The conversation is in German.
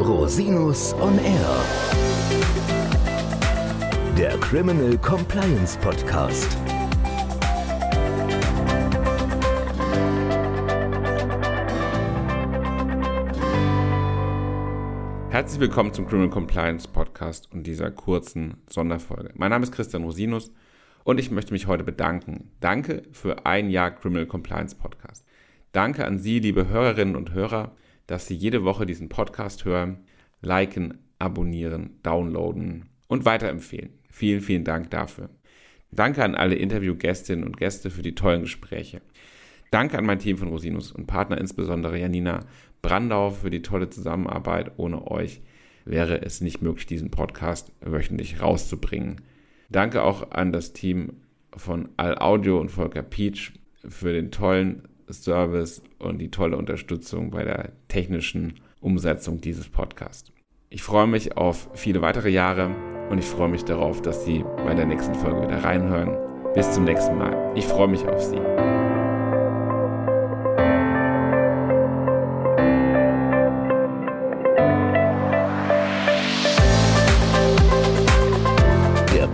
Rosinus on Air. Der Criminal Compliance Podcast. Herzlich willkommen zum Criminal Compliance Podcast und dieser kurzen Sonderfolge. Mein Name ist Christian Rosinus und ich möchte mich heute bedanken. Danke für ein Jahr Criminal Compliance Podcast. Danke an Sie, liebe Hörerinnen und Hörer, dass Sie jede Woche diesen Podcast hören, liken, abonnieren, downloaden und weiterempfehlen. Vielen, vielen Dank dafür. Danke an alle Interviewgästinnen und Gäste für die tollen Gespräche. Danke an mein Team von Rosinus und Partner, insbesondere Janina Brandau, für die tolle Zusammenarbeit. Ohne euch wäre es nicht möglich, diesen Podcast wöchentlich rauszubringen. Danke auch an das Team von All Audio und Volker Peach für den tollen Service und die tolle Unterstützung bei der technischen Umsetzung dieses Podcasts. Ich freue mich auf viele weitere Jahre und ich freue mich darauf, dass Sie bei der nächsten Folge wieder reinhören. Bis zum nächsten Mal. Ich freue mich auf Sie.